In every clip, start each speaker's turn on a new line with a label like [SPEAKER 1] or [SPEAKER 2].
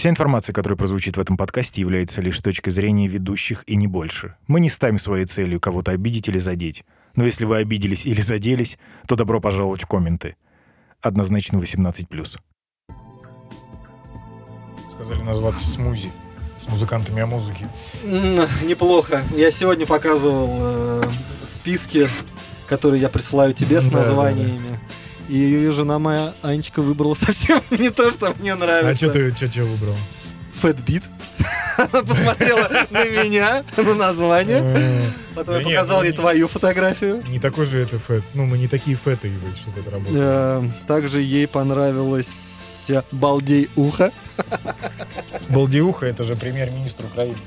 [SPEAKER 1] Вся информация, которая прозвучит в этом подкасте, является лишь точкой зрения ведущих и не больше. Мы не ставим своей целью кого-то обидеть или задеть. Но если вы обиделись или заделись, то добро пожаловать в комменты. Однозначно 18+. Сказали назваться смузи с музыкантами о музыке.
[SPEAKER 2] Неплохо. Я сегодня показывал э, списки, которые я присылаю тебе с
[SPEAKER 1] Да, да,
[SPEAKER 2] названиями. И жена моя Анечка выбрала совсем не то, что мне
[SPEAKER 1] А
[SPEAKER 2] нравится.
[SPEAKER 1] что ты что выбрал?
[SPEAKER 2] Фэтбит. Она посмотрела на меня, на название.
[SPEAKER 1] Э,
[SPEAKER 2] Потом я показал
[SPEAKER 1] ну
[SPEAKER 2] ей твою фотографию.
[SPEAKER 1] Не такой же это фэт. Ну, мы не такие фэты, чтобы это работало.
[SPEAKER 2] Э, Также ей понравилось «Балдей ухо».
[SPEAKER 1] Балдиуха — это же премьер-министр Украины.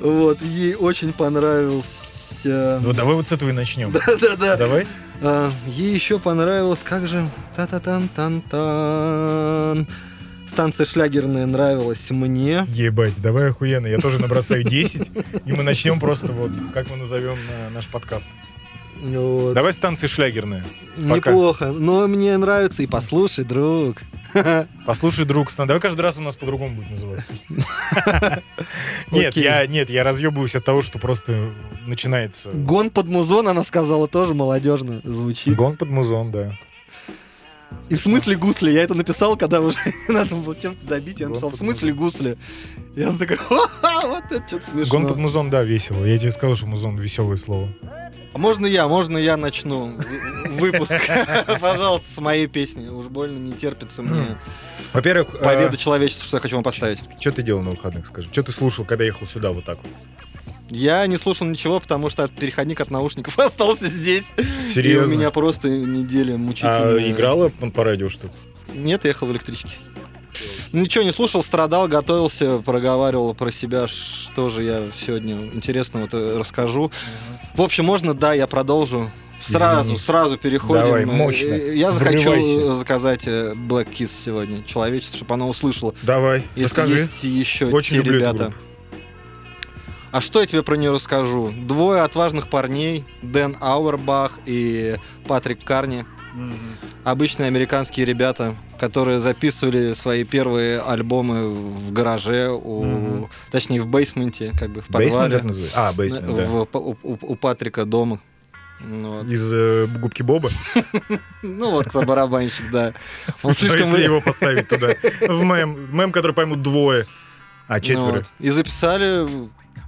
[SPEAKER 2] Вот, ей очень понравился...
[SPEAKER 1] Ну, давай вот с этого и начнем.
[SPEAKER 2] Да-да-да.
[SPEAKER 1] Давай.
[SPEAKER 2] А, ей еще понравилось, как же... Та-та-тан-тан-тан. Станция шлягерная нравилась мне.
[SPEAKER 1] Ебать, давай охуенно. Я тоже набросаю 10, и мы начнем просто вот, как мы назовем э, наш подкаст.
[SPEAKER 2] Вот.
[SPEAKER 1] Давай станции шлягерные. пока.
[SPEAKER 2] Неплохо. Но мне нравится. И послушай, друг.
[SPEAKER 1] Послушай, друг, давай каждый раз у нас по-другому будет называться. Нет,
[SPEAKER 2] Окей.
[SPEAKER 1] я, нет, я разъебываюсь от того, что просто начинается...
[SPEAKER 2] Гон под музон, она сказала, тоже молодежно звучит.
[SPEAKER 1] Гон под музон, да.
[SPEAKER 2] И в смысле гусли? Я это написал, когда уже надо было чем-то добить. Я написал, в смысле гусли? Такая, «Ха-ха, вот это что-то смешно.
[SPEAKER 1] Гон под музон, да, весело. Я тебе сказал, что музон веселое слово.
[SPEAKER 2] А можно я, можно я начну вы- выпуск? Пожалуйста, с моей песни. Уж больно не терпится мне
[SPEAKER 1] Во-первых, э,
[SPEAKER 2] поведа человечеству, что я хочу вам поставить.
[SPEAKER 1] что ты делал на выходных, скажи? Что ты слушал, когда ехал сюда вот так вот?
[SPEAKER 2] Я не слушал ничего, потому что переходник от наушников остался здесь.
[SPEAKER 1] Серьезно?
[SPEAKER 2] И у меня просто неделя
[SPEAKER 1] А
[SPEAKER 2] мучительная.
[SPEAKER 1] играла по, по радио что-то?
[SPEAKER 2] Нет, я ехал в электричке. Ничего не слушал, страдал, готовился, проговаривал про себя, что же я сегодня интересного-то расскажу. В общем, можно, да, я продолжу. Сразу,
[SPEAKER 1] Извини.
[SPEAKER 2] сразу переходим.
[SPEAKER 1] Давай,
[SPEAKER 2] Э,
[SPEAKER 1] мощно.
[SPEAKER 2] Я захочу
[SPEAKER 1] Врывайся.
[SPEAKER 2] заказать э, Black Kiss сегодня, человечество, чтобы оно услышало.
[SPEAKER 1] Давай,
[SPEAKER 2] Если
[SPEAKER 1] расскажи.
[SPEAKER 2] есть еще
[SPEAKER 1] Очень
[SPEAKER 2] те
[SPEAKER 1] люблю
[SPEAKER 2] ребята. А что я тебе про нее расскажу? Двое отважных парней, Дэн Ауэрбах и Патрик Карни. Обычные американские ребята, которые записывали свои первые альбомы в гараже, у,
[SPEAKER 1] Мгм.
[SPEAKER 2] точнее в бейсменте, как бы в подвале.
[SPEAKER 1] называется? А, бейсмент, да.
[SPEAKER 2] в- у, у- у Патрика дома. Вот.
[SPEAKER 1] Из э, губки Боба.
[SPEAKER 2] Ну вот кто барабанщик, да. Он слишком
[SPEAKER 1] если его поставить туда. В мем. Мем, который поймут двое. А,
[SPEAKER 2] Ну
[SPEAKER 1] четверо.
[SPEAKER 2] И записали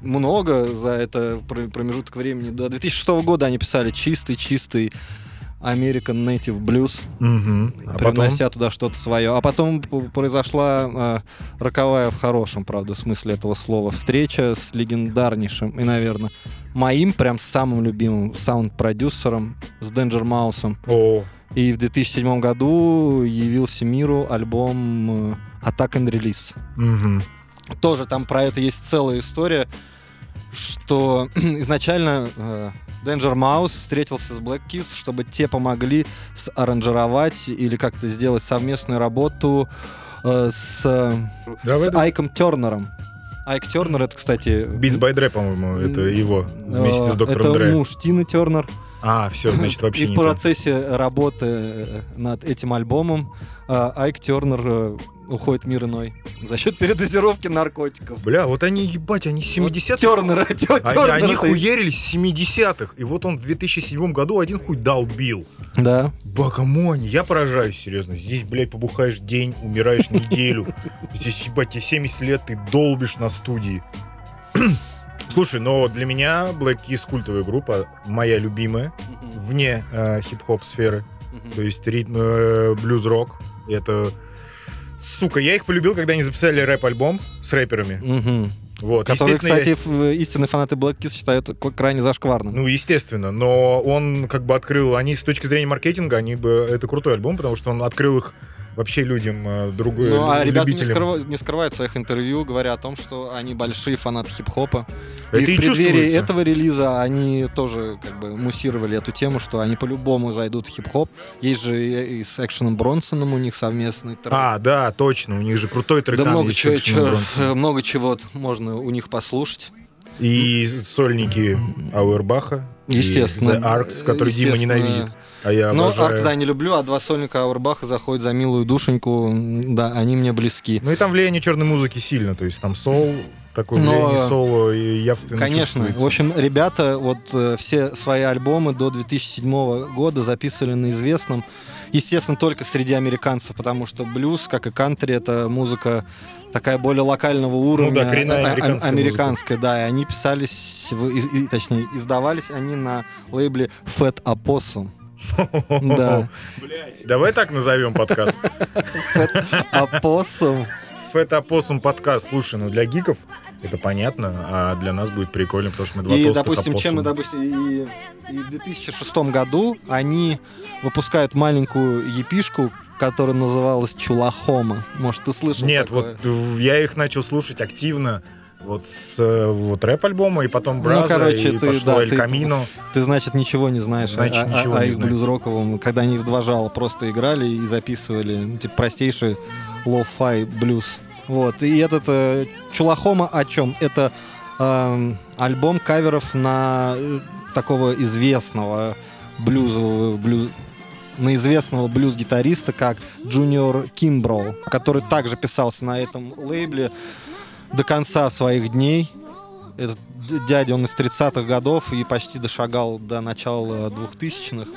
[SPEAKER 2] много за это пр- промежуток времени. До 2006 года они писали чистый-чистый American Native Blues,
[SPEAKER 1] Мгм. А потом?
[SPEAKER 2] привнося туда что-то свое. А потом произошла э, роковая в хорошем, правда, смысле этого слова встреча с легендарнейшим и, наверное, моим прям самым любимым саунд-продюсером с Danger Mouse.
[SPEAKER 1] О,
[SPEAKER 2] И в 2007 году явился миру альбом э, Attack and Release.
[SPEAKER 1] мгм.
[SPEAKER 2] Тоже там про это есть целая история, что изначально э, Danger Mouse встретился с Black Kiss, чтобы те помогли аранжировать или как-то сделать совместную работу э, с, э,
[SPEAKER 1] Давай,
[SPEAKER 2] с. Айком Тернером. Айк Тернер это, кстати...
[SPEAKER 1] Beats by Dre, по-моему, это его вместе с
[SPEAKER 2] э,
[SPEAKER 1] доктором
[SPEAKER 2] Это
[SPEAKER 1] Дре.
[SPEAKER 2] муж Тины Тернер.
[SPEAKER 1] А, все, значит, вообще
[SPEAKER 2] И в
[SPEAKER 1] не то.
[SPEAKER 2] процессе работы э, над этим альбомом э, Айк Тернер э, уходит мир иной за счет передозировки наркотиков.
[SPEAKER 1] Бля, вот они, ебать, они 70-х.
[SPEAKER 2] Тернера,
[SPEAKER 1] Они, они хуярились с 70-х. И вот он в 2007 году один хуй долбил.
[SPEAKER 2] Да.
[SPEAKER 1] Бакамони, я поражаюсь, серьезно. Здесь, блядь, побухаешь день, умираешь неделю. Здесь, ебать, тебе 70 лет, ты долбишь на студии. Слушай, но для меня Black Keys культовая группа, моя любимая, вне э, хип-хоп сферы. То есть ритм, э, блюз-рок. Это... Сука, я их полюбил, когда они записали рэп-альбом с рэперами.
[SPEAKER 2] Мгм.
[SPEAKER 1] Вот,
[SPEAKER 2] Который,
[SPEAKER 1] естественно, я-
[SPEAKER 2] кстати, ф- истинные фанаты Black Kiss считают крайне зашкварным.
[SPEAKER 1] Ну, естественно, но он как бы открыл, они с точки зрения маркетинга, они бы, это крутой альбом, потому что он открыл их вообще людям, э, другой,
[SPEAKER 2] Ну, а ребята не, скрыва- не скрывают в своих интервью, говоря о том, что они большие фанаты хип-хопа.
[SPEAKER 1] Это
[SPEAKER 2] и
[SPEAKER 1] и
[SPEAKER 2] в преддверии этого релиза они тоже как бы муссировали эту тему, что они по-любому зайдут в хип-хоп. Есть же и, и с Экшеном Бронсоном у них совместный трек.
[SPEAKER 1] А, да, точно, у них же крутой трек.
[SPEAKER 2] да много чего, чё- много чего можно у них послушать.
[SPEAKER 1] И сольники Ауэрбаха,
[SPEAKER 2] Естественно.
[SPEAKER 1] и The Arcs, который Дима ненавидит. А я
[SPEAKER 2] Но
[SPEAKER 1] обожаю.
[SPEAKER 2] Арк, да, не люблю, а два сольника Ауэрбаха заходят за милую душеньку. Да, они мне близки.
[SPEAKER 1] Ну и там влияние черной музыки сильно, то есть там сол, такое
[SPEAKER 2] Но,
[SPEAKER 1] влияние
[SPEAKER 2] э,
[SPEAKER 1] соло и явственно
[SPEAKER 2] Конечно. В общем, ребята вот э, все свои альбомы до 2007 года записывали на известном, естественно, только среди американцев, потому что блюз, как и кантри, это музыка такая более локального уровня.
[SPEAKER 1] да, коренная
[SPEAKER 2] а- а-
[SPEAKER 1] американская
[SPEAKER 2] американская, да, и они писались, и- и- точнее, издавались они на лейбле Fat Opossum. Да.
[SPEAKER 1] Давай так назовем подкаст.
[SPEAKER 2] Opossum.
[SPEAKER 1] Фэт-опоссум подкаст. Слушай, ну для гиков это понятно, а для нас будет прикольно, потому что мы два
[SPEAKER 2] И,
[SPEAKER 1] толстых
[SPEAKER 2] допустим, чем мы,
[SPEAKER 1] опоссума.
[SPEAKER 2] допустим, и, и в 2006 году они выпускают маленькую епишку, которая называлась Чулахома. Может, ты слышал
[SPEAKER 1] Нет,
[SPEAKER 2] такое?
[SPEAKER 1] вот я их начал слушать активно вот с э, вот рэп-альбома, и потом
[SPEAKER 2] Ну,
[SPEAKER 1] Браза,
[SPEAKER 2] короче,
[SPEAKER 1] и
[SPEAKER 2] ты-
[SPEAKER 1] пошло
[SPEAKER 2] да,
[SPEAKER 1] El
[SPEAKER 2] ты-
[SPEAKER 1] Camino.
[SPEAKER 2] Ты, значит, ничего не знаешь
[SPEAKER 1] Значит,
[SPEAKER 2] о,
[SPEAKER 1] ничего
[SPEAKER 2] о
[SPEAKER 1] не
[SPEAKER 2] их
[SPEAKER 1] знаю.
[SPEAKER 2] блюз-роковом, когда они в два жала просто играли и записывали, ну, типа, простейший lo-fi блюз. Вот, и этот э, Chulahoma о чем? Это эм, альбом каверов на э, такого известного блюзового блюз на известного блюз-гитариста, как Джуниор Кимброу, который также писался на этом лейбле до конца своих дней. Этот дядя, он из 30-х годов и почти дошагал до начала 2000-х.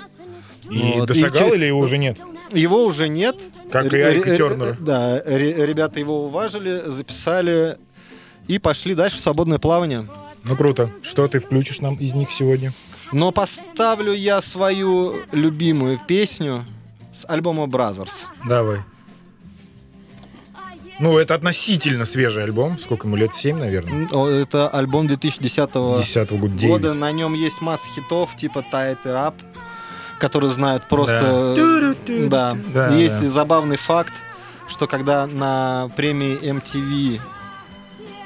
[SPEAKER 1] И
[SPEAKER 2] Вот,
[SPEAKER 1] дошагал
[SPEAKER 2] и-
[SPEAKER 1] или его уже нет?
[SPEAKER 2] Его уже нет.
[SPEAKER 1] Как и
[SPEAKER 2] Ре-
[SPEAKER 1] Айка Тернера.
[SPEAKER 2] Да, ре- ребята его уважили, записали и пошли дальше в свободное плавание.
[SPEAKER 1] Ну круто. Что ты включишь нам из них сегодня?
[SPEAKER 2] Но поставлю я свою любимую песню с альбома Brothers.
[SPEAKER 1] Давай. Ну, это относительно свежий альбом. Сколько ему лет? 7, наверное.
[SPEAKER 2] Это альбом 2010
[SPEAKER 1] 10 года, 9.
[SPEAKER 2] года. На нем есть масса хитов типа Tight It Up, которые знают просто...
[SPEAKER 1] Да.
[SPEAKER 2] Да.
[SPEAKER 1] Да,
[SPEAKER 2] Есть
[SPEAKER 1] да.
[SPEAKER 2] и забавный факт, что когда на премии MTV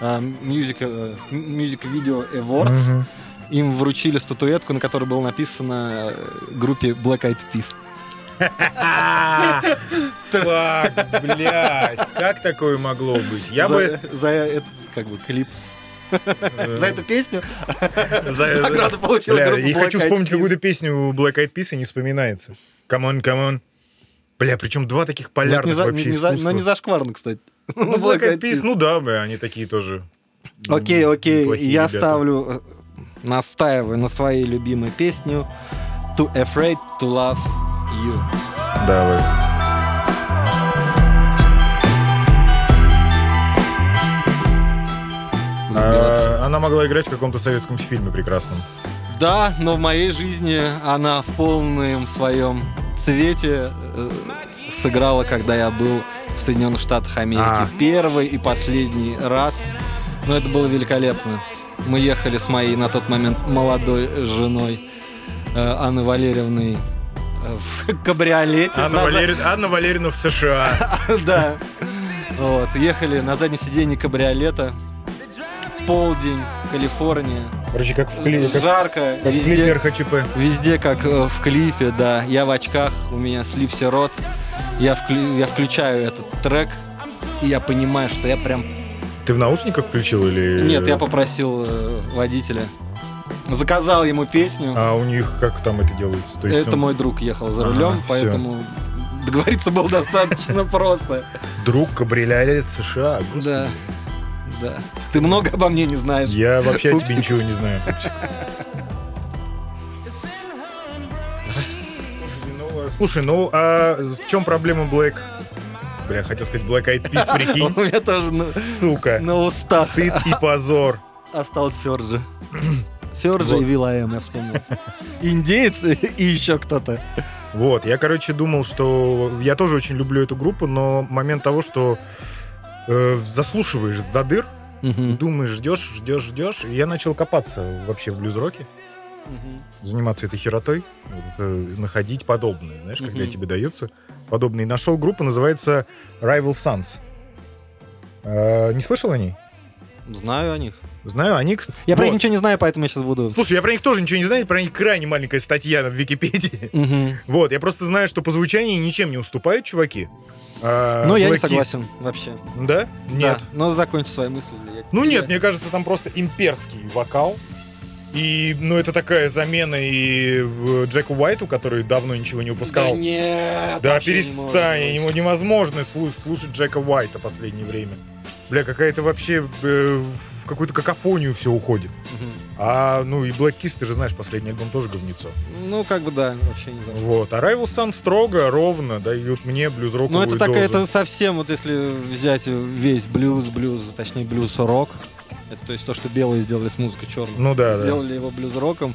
[SPEAKER 2] э, Music, э, Music Video Awards
[SPEAKER 1] Мгм.
[SPEAKER 2] им вручили статуэтку, на которой было написано э, группе Black Eyed Peas.
[SPEAKER 1] Фак, блядь. Как такое могло быть? Я бы...
[SPEAKER 2] за этот как бы клип. За эту песню
[SPEAKER 1] за-
[SPEAKER 2] награду
[SPEAKER 1] Бля,
[SPEAKER 2] группа
[SPEAKER 1] и хочу вспомнить какую-то песню у Black Eyed Peas, и не вспоминается. Come on, come on. Бля, причем два таких
[SPEAKER 2] Ну,
[SPEAKER 1] полярных вообще искусства.
[SPEAKER 2] Но не зашкварно, кстати.
[SPEAKER 1] Ну, Black Eyed Peas, ну да, бля, они такие тоже.
[SPEAKER 2] Окей, окей, я ставлю, э, настаиваю на своей любимой песню Too Afraid to Love You.
[SPEAKER 1] Давай. А, Она могла играть в каком-то советском фильме прекрасном.
[SPEAKER 2] Да, но в моей жизни она в полном своем цвете э, сыграла, когда я был в Соединенных Штатах Америки.
[SPEAKER 1] А.
[SPEAKER 2] Первый и последний раз. Но это было великолепно. Мы ехали с моей на тот момент молодой женой э, Анной Валерьевной в кабриолете.
[SPEAKER 1] Анна,
[SPEAKER 2] На за-
[SPEAKER 1] Валери- Анна Валерьевна в США.
[SPEAKER 2] Да. Вот, ехали на заднем сиденье кабриолета. Полдень, Калифорния.
[SPEAKER 1] Короче, как в, кли... как,
[SPEAKER 2] Жарко,
[SPEAKER 1] как в
[SPEAKER 2] везде,
[SPEAKER 1] клипе РХЧП.
[SPEAKER 2] везде как э, в клипе, да. Я в очках, у меня слипся рот. Я, вклю- я включаю этот трек, и я понимаю, что я прям...
[SPEAKER 1] Ты в наушниках включил или...
[SPEAKER 2] Нет, я попросил э, водителя. Заказал ему песню.
[SPEAKER 1] А у них как там это делается? То есть,
[SPEAKER 2] Это
[SPEAKER 1] ну,
[SPEAKER 2] мой друг ехал за
[SPEAKER 1] Ага,
[SPEAKER 2] рулем,
[SPEAKER 1] всё.
[SPEAKER 2] поэтому договориться было достаточно просто.
[SPEAKER 1] друг кабриолет США. Господи.
[SPEAKER 2] Да, да. Ты много обо мне не знаешь.
[SPEAKER 1] Я вообще о тебе ничего не знаю. Пупсик. Слушай, ну а в чем проблема Black? Бля, хотел сказать Black Eyed Peas,
[SPEAKER 2] У
[SPEAKER 1] прикинь.
[SPEAKER 2] меня тоже на,
[SPEAKER 1] Сука.
[SPEAKER 2] на устах
[SPEAKER 1] Стыд и позор.
[SPEAKER 2] осталось Ферджи. Ферджи
[SPEAKER 1] Вот.
[SPEAKER 2] и Вилаем, я вспомнил. Индеец и еще кто-то.
[SPEAKER 1] Вот, я, короче, думал, что... Я тоже очень люблю эту группу, но момент того, что э, заслушиваешь до дыр,
[SPEAKER 2] Мгм.
[SPEAKER 1] думаешь, ждешь, ждешь, ждешь, и я начал копаться вообще в блюз-роке,
[SPEAKER 2] Мгм.
[SPEAKER 1] заниматься этой херотой, вот это, находить подобное, знаешь, когда
[SPEAKER 2] Мгм.
[SPEAKER 1] тебе дается подобное. И нашел группу, называется Rival Sons. Э, не слышал о ней?
[SPEAKER 2] Знаю о них.
[SPEAKER 1] Знаю, они...
[SPEAKER 2] Я про них
[SPEAKER 1] Вот.
[SPEAKER 2] ничего не знаю, поэтому я сейчас буду...
[SPEAKER 1] Слушай, я про них тоже ничего не знаю, про них крайне маленькая статья в Википедии.
[SPEAKER 2] Мгм.
[SPEAKER 1] Вот, я просто знаю, что по звучанию ничем не уступают чуваки. А,
[SPEAKER 2] Ну, я не согласен вообще.
[SPEAKER 1] Да? Нет.
[SPEAKER 2] Да, но закончи свои мысли. я-
[SPEAKER 1] Ну
[SPEAKER 2] я-
[SPEAKER 1] нет, мне кажется, там просто имперский вокал. И, ну, это такая замена и э, Джеку Уайту, который давно ничего не выпускал.
[SPEAKER 2] Да нет,
[SPEAKER 1] Да
[SPEAKER 2] вообще не
[SPEAKER 1] перестань,
[SPEAKER 2] может
[SPEAKER 1] невозможно слушать, слушать Джека Уайта последнее время. Бля, какая-то вообще э, в какую-то какофонию все уходит. А, ну и Black Kiss, ты же знаешь, последний альбом тоже говнецо.
[SPEAKER 2] Ну, как бы да, вообще не знаю.
[SPEAKER 1] Вот. А Rival Sun строго, ровно дают мне
[SPEAKER 2] Ну,
[SPEAKER 1] блюз-роковую
[SPEAKER 2] это такая,
[SPEAKER 1] дозу.
[SPEAKER 2] это совсем, вот если взять весь блюз, блюз, точнее блюз-рок, это то есть то, что белые сделали с музыкой черной,
[SPEAKER 1] Ну да, да.
[SPEAKER 2] сделали его блюз-роком,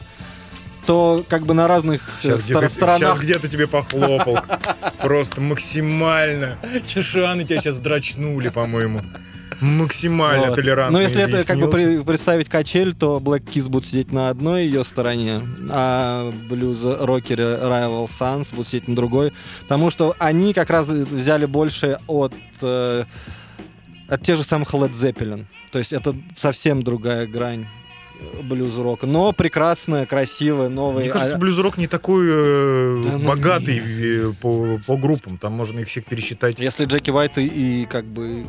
[SPEAKER 2] то как бы на разных э,
[SPEAKER 1] Сейчас
[SPEAKER 2] стор-
[SPEAKER 1] где-то,
[SPEAKER 2] сторонах
[SPEAKER 1] щас где-то тебе похлопал. Просто максимально. Сушаны тебя сейчас драчнули, по-моему. Максимально
[SPEAKER 2] Вот.
[SPEAKER 1] толерантно
[SPEAKER 2] Но если это как бы представить качель, то Black Kiss будут сидеть на одной ее стороне, а блюз-рокеры Rival Sons будут сидеть на другой. Потому что они как раз взяли больше от, э, от тех же самых Led Zeppelin. То есть это совсем другая грань э, блюз-рока. Но прекрасная, красивая, новая.
[SPEAKER 1] Мне кажется,
[SPEAKER 2] А-
[SPEAKER 1] блюз-рок не такой э,
[SPEAKER 2] Да ну
[SPEAKER 1] богатый
[SPEAKER 2] нет.
[SPEAKER 1] э, по, по группам. Там можно их всех пересчитать.
[SPEAKER 2] Если Джеки Уайт и, и как бы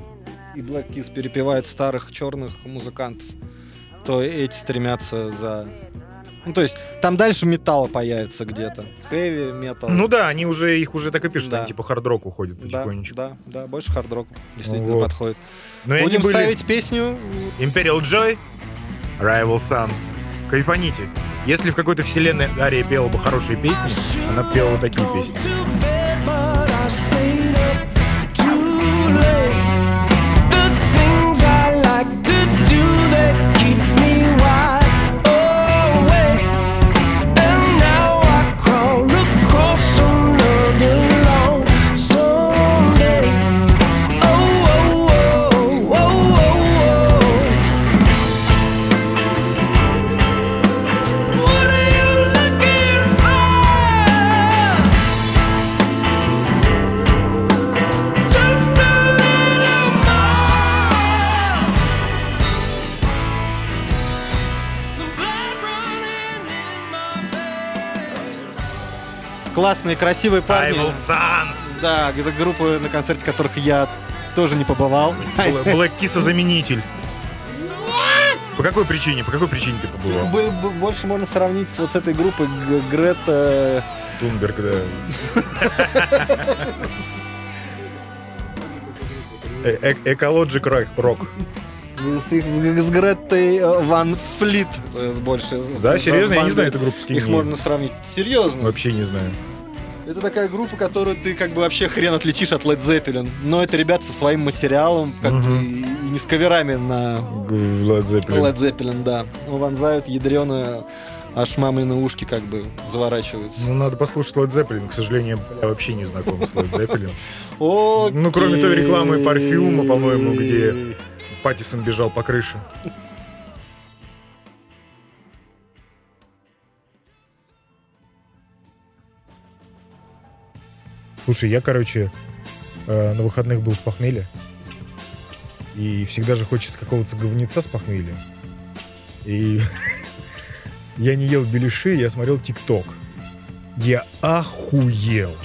[SPEAKER 2] и Black Kiss перепевают старых черных музыкантов, то эти стремятся за... Ну, то есть, там дальше металл появится где-то. Хэви, металл.
[SPEAKER 1] Ну да, они уже их уже так и пишут,
[SPEAKER 2] Да.
[SPEAKER 1] они типа хард-рок уходят
[SPEAKER 2] да,
[SPEAKER 1] потихонечку.
[SPEAKER 2] да, да, больше хард-рок действительно
[SPEAKER 1] Вот.
[SPEAKER 2] подходит.
[SPEAKER 1] Но
[SPEAKER 2] Будем
[SPEAKER 1] были
[SPEAKER 2] ставить песню.
[SPEAKER 1] Imperial Joy, Rival Sons. Кайфаните. Если в какой-то вселенной Ария пела бы хорошие песни, она бы пела вот такие песни.
[SPEAKER 2] Классные, красивые парни.
[SPEAKER 1] Rival Sons.
[SPEAKER 2] Да, это группы, на концерте которых я тоже не побывал.
[SPEAKER 1] Black Kiss заменитель. По какой причине? По какой причине ты побывал?
[SPEAKER 2] Больше можно сравнить с вот с этой группой Грета...
[SPEAKER 1] Тунберг, да. Э- э- Экологик рок-.
[SPEAKER 2] С, Гретой э, Ван Флит с больше.
[SPEAKER 1] Да, серьезно, я не знаю эту группу с
[SPEAKER 2] Их можно сравнить. Серьезно.
[SPEAKER 1] Вообще не знаю.
[SPEAKER 2] Это такая группа, которую ты как бы вообще хрен отличишь от Led Zeppelin. Но это ребята со своим материалом, как
[SPEAKER 1] Мгм.
[SPEAKER 2] бы, и, не с каверами на
[SPEAKER 1] Led Zeppelin.
[SPEAKER 2] Led Zeppelin, да. Ну, вонзают ядрено, аж мамины ушки как бы заворачиваются.
[SPEAKER 1] Ну, надо послушать Led Zeppelin. К сожалению, я вообще не знаком с Led Zeppelin. Ну, кроме той рекламы парфюма, по-моему, где- Паттисон бежал по крыше. Слушай, я, короче, э, на выходных был с похмелья. И всегда же хочется какого-то говнеца с похмелья. И я не ел беляши, я смотрел ТикТок. Я охуел.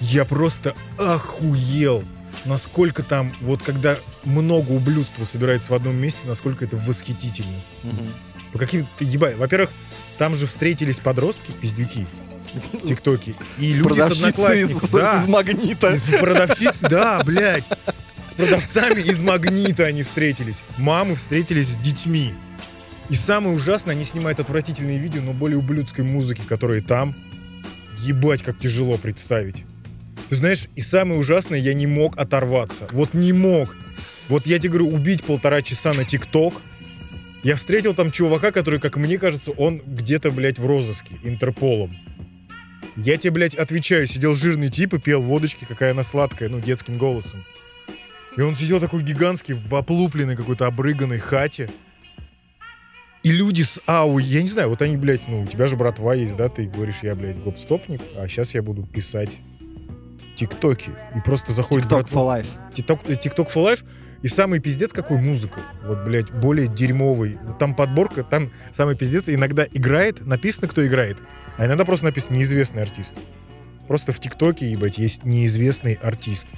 [SPEAKER 1] Я просто охуел. Насколько там, вот когда много ублюдства собирается в одном месте, насколько это восхитительно.
[SPEAKER 2] Мгм.
[SPEAKER 1] По каким-то ебать. Во-первых, там же встретились подростки, пиздюки в ТикТоке. И люди с
[SPEAKER 2] Продавщицы
[SPEAKER 1] одноклассников.
[SPEAKER 2] из,
[SPEAKER 1] да.
[SPEAKER 2] из магнита.
[SPEAKER 1] Из продавщиц, да, блядь. С продавцами из магнита они встретились. Мамы встретились с детьми. И самое ужасное, они снимают отвратительные видео, но более ублюдской музыки, которые там. Ебать, как тяжело представить. Ты знаешь, и самое ужасное, я не мог оторваться. Вот не мог. Вот я тебе говорю, убить полтора часа на ТикТок. Я встретил там чувака, который, как мне кажется, он где-то, блядь, в розыске, Интерполом. Я тебе, блядь, отвечаю, сидел жирный тип и пел водочки, какая она сладкая, ну, детским голосом. И он сидел такой гигантский, в оплупленной какой-то обрыганной хате. И люди с АУ, я не знаю, вот они, блядь, ну, у тебя же братва есть, да, ты говоришь, я, блядь, гоп-стопник, а сейчас я буду писать тиктоки. И просто заходит братва.
[SPEAKER 2] for life.
[SPEAKER 1] TikTok, э, for Life. И самый пиздец, какой музыка. Вот, блядь, более дерьмовый. Там подборка, там самый пиздец иногда играет, написано, кто играет, а иногда просто написано неизвестный артист. Просто в ТикТоке, ебать, есть неизвестный артист.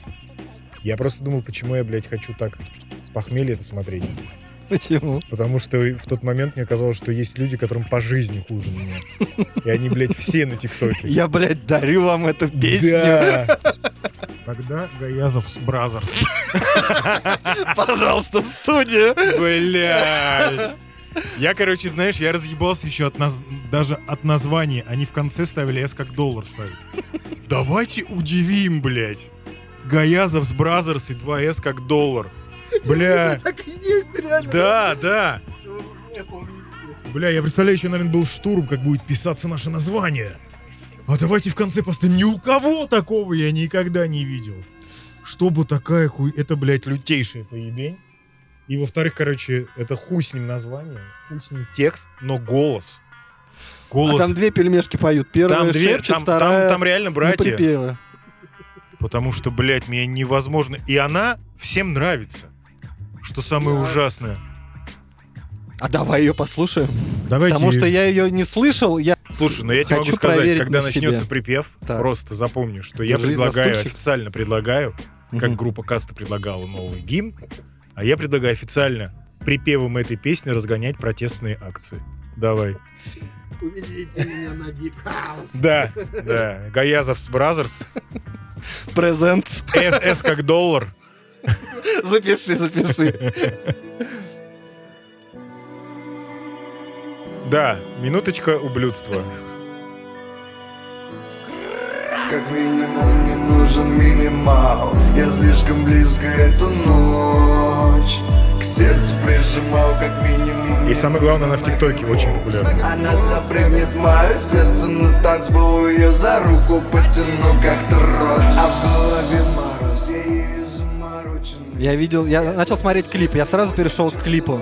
[SPEAKER 1] Я просто думал, почему я, блядь, хочу так с похмелья это смотреть.
[SPEAKER 2] Почему?
[SPEAKER 1] Потому что в тот момент мне казалось, что есть люди, которым по жизни хуже меня. И они, блядь, все на ТикТоке.
[SPEAKER 2] Я, блядь, дарю вам эту песню.
[SPEAKER 1] Да. Тогда Gayazovs Brothers.
[SPEAKER 2] Пожалуйста, в студию.
[SPEAKER 1] Блядь. Я, короче, знаешь, я разъебался еще от нас, даже от названия. Они в конце ставили S как доллар ставят. Давайте удивим, блядь. Gayazovs Brothers и 2S как доллар. Бля.
[SPEAKER 2] Так и есть, реально.
[SPEAKER 1] Да, да. Бля, я представляю, еще, наверное, был штурм, как будет писаться наше название. А давайте в конце поставим. Ни у кого такого я никогда не видел. Чтобы такая хуй... Это, блядь, лютейшая поебень. И, во-вторых, короче, это хуй с ним название, хуй с ним текст, но голос.
[SPEAKER 2] А
[SPEAKER 1] Голос.
[SPEAKER 2] там две пельмешки поют. Первая
[SPEAKER 1] Там две,
[SPEAKER 2] шепчет,
[SPEAKER 1] там, там-
[SPEAKER 2] вторая
[SPEAKER 1] там реально
[SPEAKER 2] на
[SPEAKER 1] братья. Потому что, блядь, меня невозможно. И она всем нравится. Что самое
[SPEAKER 2] Да.
[SPEAKER 1] ужасное.
[SPEAKER 2] А давай ее послушаем.
[SPEAKER 1] Давайте.
[SPEAKER 2] Потому что я ее не слышал. Я
[SPEAKER 1] Слушай, ну я тебе
[SPEAKER 2] Хочу
[SPEAKER 1] могу сказать, когда
[SPEAKER 2] на
[SPEAKER 1] начнется
[SPEAKER 2] себе.
[SPEAKER 1] припев,
[SPEAKER 2] Так.
[SPEAKER 1] просто запомни, что я
[SPEAKER 2] Держись за
[SPEAKER 1] предлагаю,
[SPEAKER 2] стульчик.
[SPEAKER 1] официально предлагаю, как группа Каста предлагала новый гимн, а я предлагаю официально припевом этой песни разгонять протестные акции. Давай.
[SPEAKER 2] Уведите меня на Deep House.
[SPEAKER 1] Да, да. Gayazovs Brothers.
[SPEAKER 2] Present.
[SPEAKER 1] С, С как доллар.
[SPEAKER 2] Запиши, запиши.
[SPEAKER 1] Да, минуточка ублюдства.
[SPEAKER 3] Как минимум мне нужен минимал Я слишком близко эту ночь К сердцу прижимал как минимум
[SPEAKER 1] И самое главное, она в ТикТоке очень популярна.
[SPEAKER 3] Она запрыгнет в мое сердце на танцпол Ее за руку потяну как трос А в голове мороз, я ею замороченный
[SPEAKER 2] Я видел, я начал смотреть клип, я сразу перешел к клипу.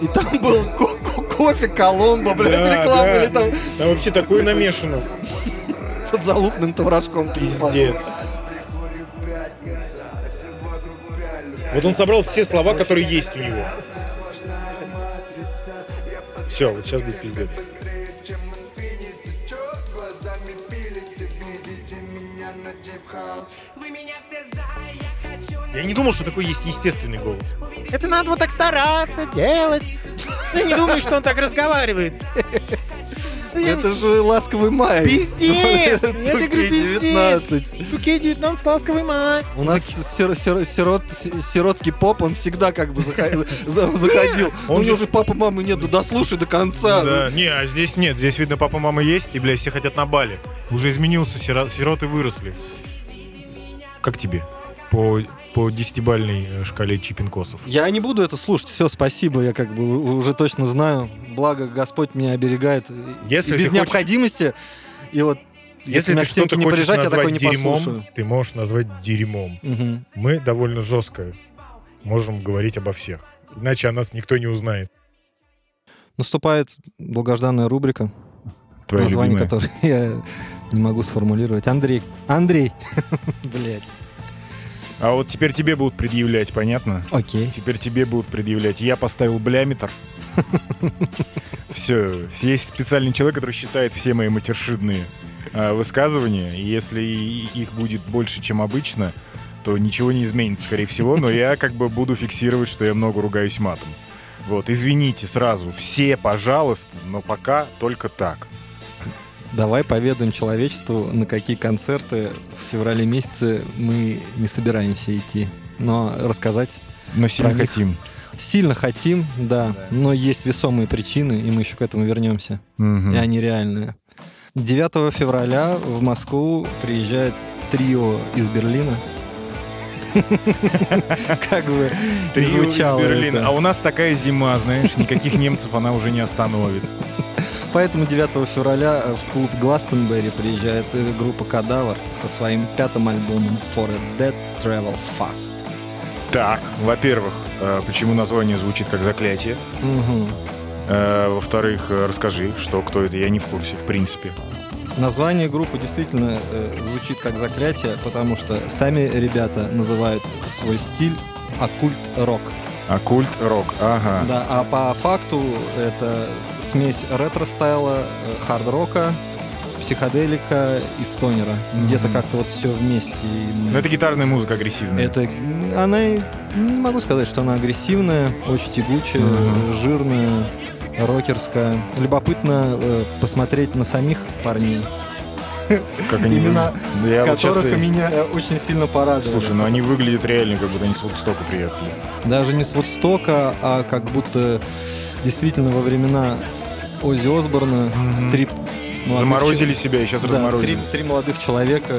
[SPEAKER 2] И там был ко- ко- кофе Коломбо, блядь,
[SPEAKER 1] Да,
[SPEAKER 2] реклама,
[SPEAKER 1] да.
[SPEAKER 2] или там
[SPEAKER 1] Там вообще такое намешано.
[SPEAKER 2] под залупным товарашком.
[SPEAKER 1] Пиздец. Вот он собрал все слова, которые есть у него. Все, вот сейчас будет пиздец.
[SPEAKER 4] Вы меня все за, я
[SPEAKER 1] не думал, что такой есть естественный голос.
[SPEAKER 5] Это надо вот так стараться делать. Я не думаю, что он так разговаривает. Не-
[SPEAKER 2] Это же ласковый май.
[SPEAKER 5] Пиздец! Я тебе говорю, пиздец!
[SPEAKER 2] 19.
[SPEAKER 5] Туке 19, ласковый май.
[SPEAKER 2] У нас сир- сир- сирот, си- сиротский поп, он всегда как бы заходил. У него
[SPEAKER 1] же-
[SPEAKER 2] папы, мамы нет, да дослушай до конца.
[SPEAKER 1] Да, не, а здесь нет. Здесь, видно, папа, мама есть, и, блядь, все хотят на Бали. Уже изменился, сиро- сироты выросли. Как тебе? По, по десятибальной э, шкале чипинкосов.
[SPEAKER 2] Я не буду это слушать, все, спасибо, я как бы уже точно знаю. Благо Господь меня оберегает.
[SPEAKER 1] Если
[SPEAKER 2] и без
[SPEAKER 1] хочешь-
[SPEAKER 2] необходимости. И вот
[SPEAKER 1] Если
[SPEAKER 2] меня
[SPEAKER 1] ты что-то
[SPEAKER 2] не
[SPEAKER 1] хочешь
[SPEAKER 2] прижать, я такой
[SPEAKER 1] назвать
[SPEAKER 2] не
[SPEAKER 1] дерьмом,
[SPEAKER 2] послушаю.
[SPEAKER 1] ты можешь назвать дерьмом.
[SPEAKER 2] Мгм.
[SPEAKER 1] Мы довольно жестко можем говорить обо всех. Иначе о нас никто не узнает.
[SPEAKER 2] Наступает долгожданная рубрика,
[SPEAKER 1] Твоя
[SPEAKER 2] название
[SPEAKER 1] любимая.
[SPEAKER 2] которой я не могу сформулировать. Андрей. Андрей. Блять.
[SPEAKER 6] А вот теперь тебе будут предъявлять, понятно?
[SPEAKER 2] Окей.
[SPEAKER 6] Теперь тебе будут предъявлять. Я поставил блямитр. Все. Есть специальный человек, который считает все мои матершидные а, высказывания. Если их будет больше, чем обычно, то ничего не изменится, скорее всего. Но я как бы буду фиксировать, что я много ругаюсь матом. Вот, извините сразу. Все, пожалуйста, но пока только так.
[SPEAKER 2] Давай поведаем человечеству, на какие концерты в феврале месяце мы не собираемся идти. Но рассказать
[SPEAKER 6] Но сильно
[SPEAKER 2] них.
[SPEAKER 6] хотим.
[SPEAKER 2] сильно хотим, да,
[SPEAKER 6] Да.
[SPEAKER 2] но есть весомые причины, и мы еще к этому вернемся.
[SPEAKER 6] Мгм.
[SPEAKER 2] И они реальные. 9 февраля в Москву приезжает трио из Берлина. Как бы звучало
[SPEAKER 6] Берлина. А у нас такая зима, знаешь, никаких немцев она уже не остановит.
[SPEAKER 2] Поэтому 9 февраля в клуб Гластенберри приезжает э, группа Кадавр со своим пятым альбомом For a Dead Travel Fast.
[SPEAKER 6] Так, во-первых, э, почему название звучит как заклятие? Э, Во-вторых, э, расскажи, что, кто это, я не в курсе, в принципе.
[SPEAKER 2] Название группы действительно э, звучит как заклятие, потому что сами ребята называют свой стиль оккульт-рок.
[SPEAKER 6] Оккульт рок, ага.
[SPEAKER 2] Да, а по факту это смесь ретро-стайла, э, хард-рока психоделика и стонера. Где-то
[SPEAKER 1] Мгм.
[SPEAKER 2] как-то вот все вместе.
[SPEAKER 1] Ну, это гитарная музыка агрессивная.
[SPEAKER 2] это, она, не могу сказать, что она агрессивная, очень тягучая,
[SPEAKER 1] Мгм.
[SPEAKER 2] жирная, рокерская. Любопытно э, посмотреть на самих парней,
[SPEAKER 1] как они
[SPEAKER 2] имена
[SPEAKER 1] вы- Я вот
[SPEAKER 2] которых
[SPEAKER 1] щас-
[SPEAKER 2] меня очень сильно порадовали.
[SPEAKER 1] Слушай, ну они выглядят реально, как будто они с Вудстока приехали.
[SPEAKER 2] Даже не с Вудстока, а как будто действительно во времена Оззи Осборна
[SPEAKER 1] Мгм.
[SPEAKER 2] три
[SPEAKER 1] Заморозили
[SPEAKER 2] чел-
[SPEAKER 1] себя и сейчас
[SPEAKER 2] Да,
[SPEAKER 1] разморозили.
[SPEAKER 2] три, три молодых человека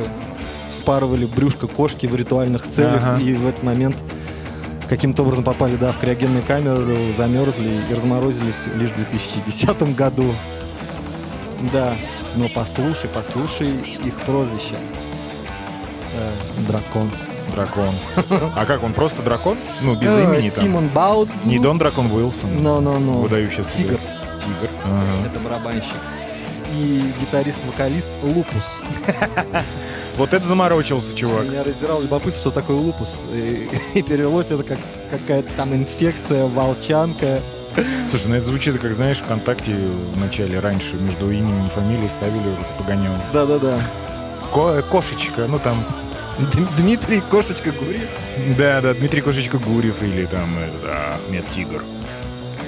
[SPEAKER 2] вспарывали брюшко кошки в ритуальных целях,
[SPEAKER 1] Ага.
[SPEAKER 2] и в этот момент каким-то образом попали да, в криогенную камеру, замерзли и разморозились лишь в 2010 году. Да, но послушай, послушай их прозвище. Э, дракон.
[SPEAKER 1] Дракон. А как, он просто дракон? Ну, без
[SPEAKER 2] Э,
[SPEAKER 1] имени там.
[SPEAKER 2] Симон Баут.
[SPEAKER 1] Не Дон Дракон Уилсон.
[SPEAKER 2] Но-но-но.
[SPEAKER 1] Выдающийся.
[SPEAKER 2] Тигр.
[SPEAKER 1] Тигр. Ага.
[SPEAKER 2] Это барабанщик. И гитарист-вокалист Лупус.
[SPEAKER 1] Вот это заморочился, чувак.
[SPEAKER 2] Меня раздирал любопытство, что такое лупус. И, и перевелось это как какая-то там инфекция, волчанка.
[SPEAKER 1] Слушай, ну это звучит, как знаешь, ВКонтакте в начале, раньше, между именем и фамилией ставили вот.
[SPEAKER 2] Да-да-да.
[SPEAKER 1] Ко- кошечка, ну там,
[SPEAKER 2] Дмитрий Кошечка Гурьев.
[SPEAKER 1] да, да, Дмитрий Кошечка Гурьев или там этот, а, Ахмед Тигр.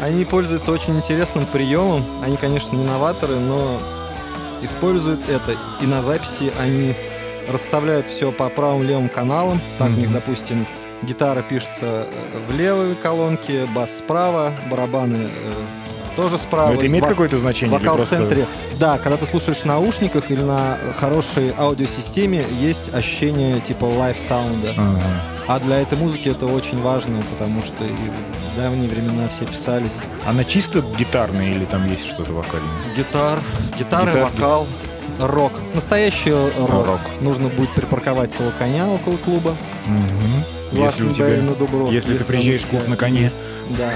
[SPEAKER 2] Они пользуются очень интересным приемом. Они, конечно, не новаторы, но используют это. И на записи они расставляют все по правым левым каналам. Так у них, допустим, гитара пишется э, в левой колонке, бас справа, барабаны э, тоже справа.
[SPEAKER 1] Но это имеет
[SPEAKER 2] Ва-
[SPEAKER 1] какое-то значение?
[SPEAKER 2] Вокал
[SPEAKER 1] просто-
[SPEAKER 2] в центре. Да, когда ты слушаешь в наушниках или на хорошей аудиосистеме, есть ощущение типа live sound а.
[SPEAKER 1] Ага.
[SPEAKER 2] А для этой музыки это очень важно, потому что и в давние времена все писались.
[SPEAKER 1] Она чисто гитарная или там есть что-то вокальное?
[SPEAKER 2] Гитар, гитара,
[SPEAKER 1] Гитар,
[SPEAKER 2] вокал, рок. Настоящий рок.
[SPEAKER 1] рок.
[SPEAKER 2] Нужно будет припарковать своего коня около клуба.
[SPEAKER 1] Мгм. Если у тебя...
[SPEAKER 2] На Дубровке,
[SPEAKER 1] если ты приезжаешь
[SPEAKER 2] тебя
[SPEAKER 1] на коне.
[SPEAKER 2] Да.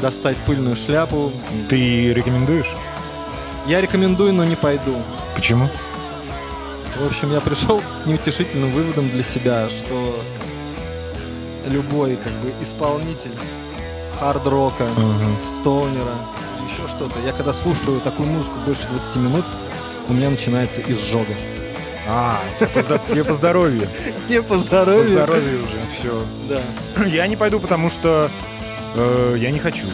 [SPEAKER 2] Достать пыльную шляпу.
[SPEAKER 1] Ты рекомендуешь?
[SPEAKER 2] Я рекомендую, но не пойду.
[SPEAKER 1] Почему?
[SPEAKER 2] В общем, я пришел к неутешительным выводом для себя, что любой как бы исполнитель хард-рока, стоунера, еще что-то, я когда слушаю такую музыку больше 20 минут, у меня начинается изжога.
[SPEAKER 1] А, тебе по здо- тебе по здоровью.
[SPEAKER 2] Не по здоровью.
[SPEAKER 1] здоровью уже, все.
[SPEAKER 2] Да.
[SPEAKER 1] Я не пойду, потому что э, я не хочу.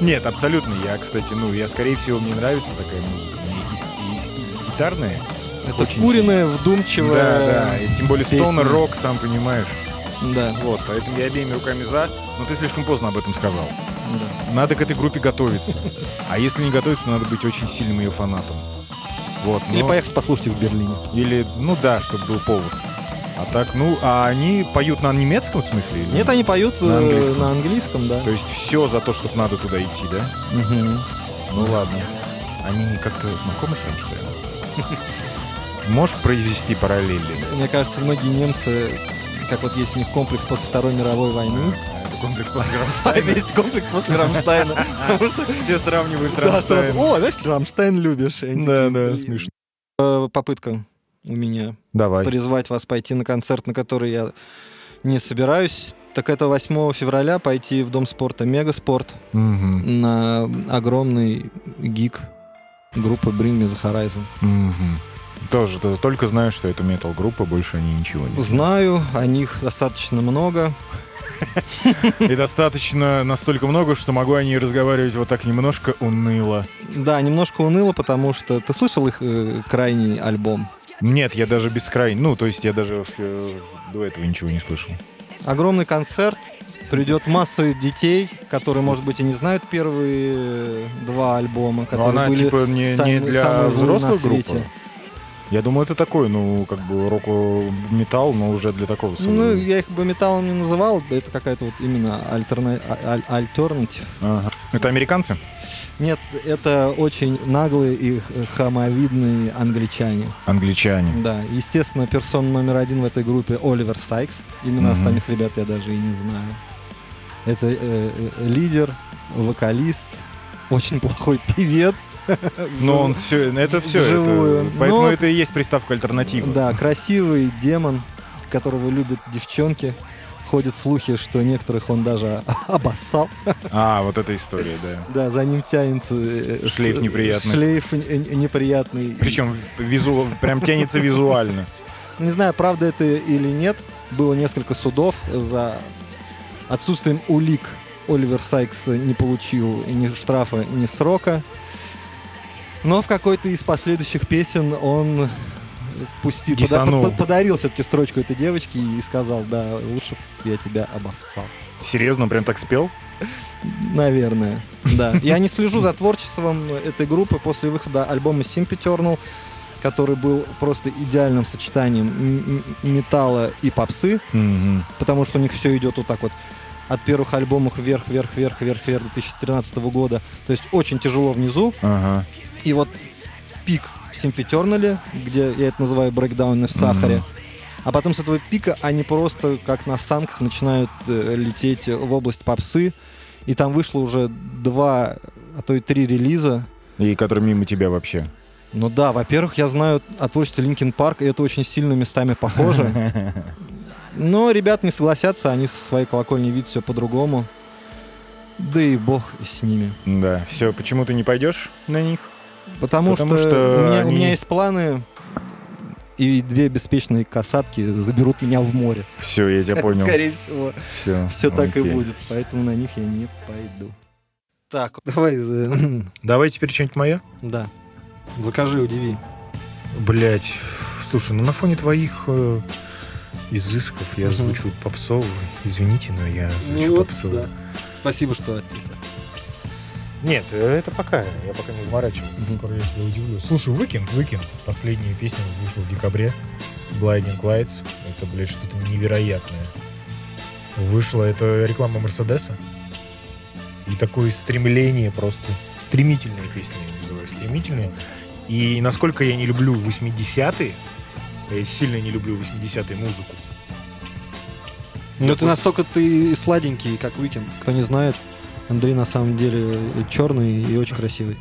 [SPEAKER 1] Нет, абсолютно. Я, кстати, ну, я, скорее всего, мне нравится такая музыка. Мне гитарная.
[SPEAKER 2] Это вкуренная,
[SPEAKER 1] Да,
[SPEAKER 2] вдумчивая.
[SPEAKER 1] да. И тем более стонер рок, сам понимаешь.
[SPEAKER 2] Да,
[SPEAKER 1] Вот, поэтому я обеими руками за. Но ты слишком поздно об этом сказал.
[SPEAKER 2] да.
[SPEAKER 1] Надо к этой группе готовиться. А если не готовиться, надо быть очень сильным ее фанатом. Вот,
[SPEAKER 2] Или
[SPEAKER 1] но-
[SPEAKER 2] поехать послушать их в Берлине.
[SPEAKER 1] Или, ну да, чтобы был повод. А так, ну, а они поют на немецком смысле? или-
[SPEAKER 2] Нет, они поют
[SPEAKER 1] На
[SPEAKER 2] э,
[SPEAKER 1] английском.
[SPEAKER 2] на английском, да.
[SPEAKER 1] То есть все за то, чтобы надо туда идти, да?
[SPEAKER 2] Мгм.
[SPEAKER 1] Ну ладно. Они как-то знакомы с Рамштайном? Можешь провести параллели?
[SPEAKER 2] Мне кажется, многие немцы, как вот есть у них комплекс после Второй мировой войны,
[SPEAKER 1] комплекс после Рамштайна.
[SPEAKER 2] есть комплекс после Рамштайна.
[SPEAKER 1] Все сравнивают с Рамштайном.
[SPEAKER 2] О, знаешь, Рамштайн любишь.
[SPEAKER 1] Да, да, смешно.
[SPEAKER 2] Э, Попытка у меня
[SPEAKER 1] Давай.
[SPEAKER 2] призвать вас пойти на концерт, на который я не собираюсь. Так это 8 февраля пойти в Дом спорта Мегаспорт
[SPEAKER 1] Мгм.
[SPEAKER 2] на огромный гик группы Bring Me The Horizon.
[SPEAKER 1] Мгм. Тоже то- только знаю, что это метал-группа, больше они ничего не знают.
[SPEAKER 2] Знаю, о них достаточно много.
[SPEAKER 1] И достаточно настолько много, что могу о ней разговаривать вот так немножко уныло.
[SPEAKER 2] Да, немножко уныло, потому что ты слышал их э, крайний альбом?
[SPEAKER 1] Нет, я даже бескрайний. Ну, то есть я даже э, до этого ничего не слышал.
[SPEAKER 2] Огромный концерт, придет масса детей, которые, может быть, и не знают первые э, два альбома,
[SPEAKER 1] Но
[SPEAKER 2] которые
[SPEAKER 1] она
[SPEAKER 2] были
[SPEAKER 1] типа не, не
[SPEAKER 2] самые-
[SPEAKER 1] для взрослых групп. Я думаю, это такой, ну, как бы рок-металл, но уже для такого
[SPEAKER 2] Ну,
[SPEAKER 1] создания.
[SPEAKER 2] я их бы металлом не называл, да это какая-то вот именно альтерна... а- аль- альтернатив.
[SPEAKER 1] Ага. Это американцы?
[SPEAKER 2] Нет, это очень наглые и хамовидные англичане.
[SPEAKER 1] Англичане.
[SPEAKER 2] Да, естественно, персона номер один в этой группе Оливер Сайкс. Именно
[SPEAKER 1] Мгм.
[SPEAKER 2] остальных ребят я даже и не знаю. Это э, э, лидер, вокалист, очень плохой певец.
[SPEAKER 1] Но он все, это все,
[SPEAKER 2] Вживую.
[SPEAKER 1] поэтому
[SPEAKER 2] Но-
[SPEAKER 1] это и есть приставка альтернатива.
[SPEAKER 2] Да, красивый демон, которого любят девчонки. ходят слухи, что некоторых он даже обоссал.
[SPEAKER 6] А, вот эта история, да.
[SPEAKER 2] Да, за ним тянется... э,
[SPEAKER 6] Шлейф
[SPEAKER 2] с-
[SPEAKER 6] неприятный.
[SPEAKER 2] Шлейф э, неприятный.
[SPEAKER 6] Причем визу... прям тянется визуально.
[SPEAKER 2] Не знаю, правда это или нет. Было несколько судов за отсутствием улик. Оливер Сайкс не получил ни штрафа, ни срока. Но в какой-то из последующих песен он пусти,
[SPEAKER 6] Гисанул.
[SPEAKER 2] под- подарил все-таки строчку этой девочке и сказал, да, лучше я тебя обоссал.
[SPEAKER 6] Серьезно, прям так спел?
[SPEAKER 2] Наверное, да. Я не слежу за творчеством этой группы после выхода альбома Sympaternal, который был просто идеальным сочетанием металла и попсы, потому что у них все идет вот так вот от первых альбомов вверх, вверх, вверх, вверх, вверх 2013 года. То есть очень тяжело внизу.
[SPEAKER 6] Ага.
[SPEAKER 2] И вот пик в Sympaternal, где я это называю брейкдауны в сахаре.
[SPEAKER 6] Мгм.
[SPEAKER 2] А потом с этого пика они просто как на санках начинают э, лететь в область попсы. И там вышло уже два, а то и три релиза.
[SPEAKER 6] И который мимо тебя вообще.
[SPEAKER 2] Ну да, во-первых, я знаю о творчестве Linkin Park, и это очень сильно местами похоже. Но ребят не согласятся, они со своей колокольни видят все по-другому. Да и бог с ними.
[SPEAKER 6] Да, все, почему ты не пойдешь на них?
[SPEAKER 2] Потому,
[SPEAKER 6] Потому
[SPEAKER 2] что,
[SPEAKER 6] что
[SPEAKER 2] у, меня, у
[SPEAKER 6] они-
[SPEAKER 2] меня есть планы, и две беспечные касатки заберут меня в море.
[SPEAKER 6] Все, я тебя понял.
[SPEAKER 2] Скорее всего.
[SPEAKER 6] Все,
[SPEAKER 2] Все так и будет, поэтому на них я не пойду. Так, давай,
[SPEAKER 1] Давай теперь что-нибудь мое.
[SPEAKER 2] да. Закажи, удиви.
[SPEAKER 1] Блять, слушай, ну на фоне твоих э, изысков я звучу попсово. Извините, но я звучу
[SPEAKER 2] Ну вот,
[SPEAKER 1] попсово.
[SPEAKER 2] да. Спасибо, что это.
[SPEAKER 1] Нет, э, это пока. Я пока не заморачивался.
[SPEAKER 2] Мгм.
[SPEAKER 1] Скоро я тебя удивлю. Слушай, Weekend, Weekend. Последняя песня вышла в декабре. Blinding Lights. Это, блядь, что-то невероятное. Вышла это реклама Мерседеса. И такое стремление просто. Стремительная песня, я называю. Стремительная. И насколько я не люблю 80-е, я сильно не люблю 80-е музыку.
[SPEAKER 2] Ну ты настолько ты сладенький, как Уикенд. Кто не знает, Андрей на самом деле черный и очень красивый.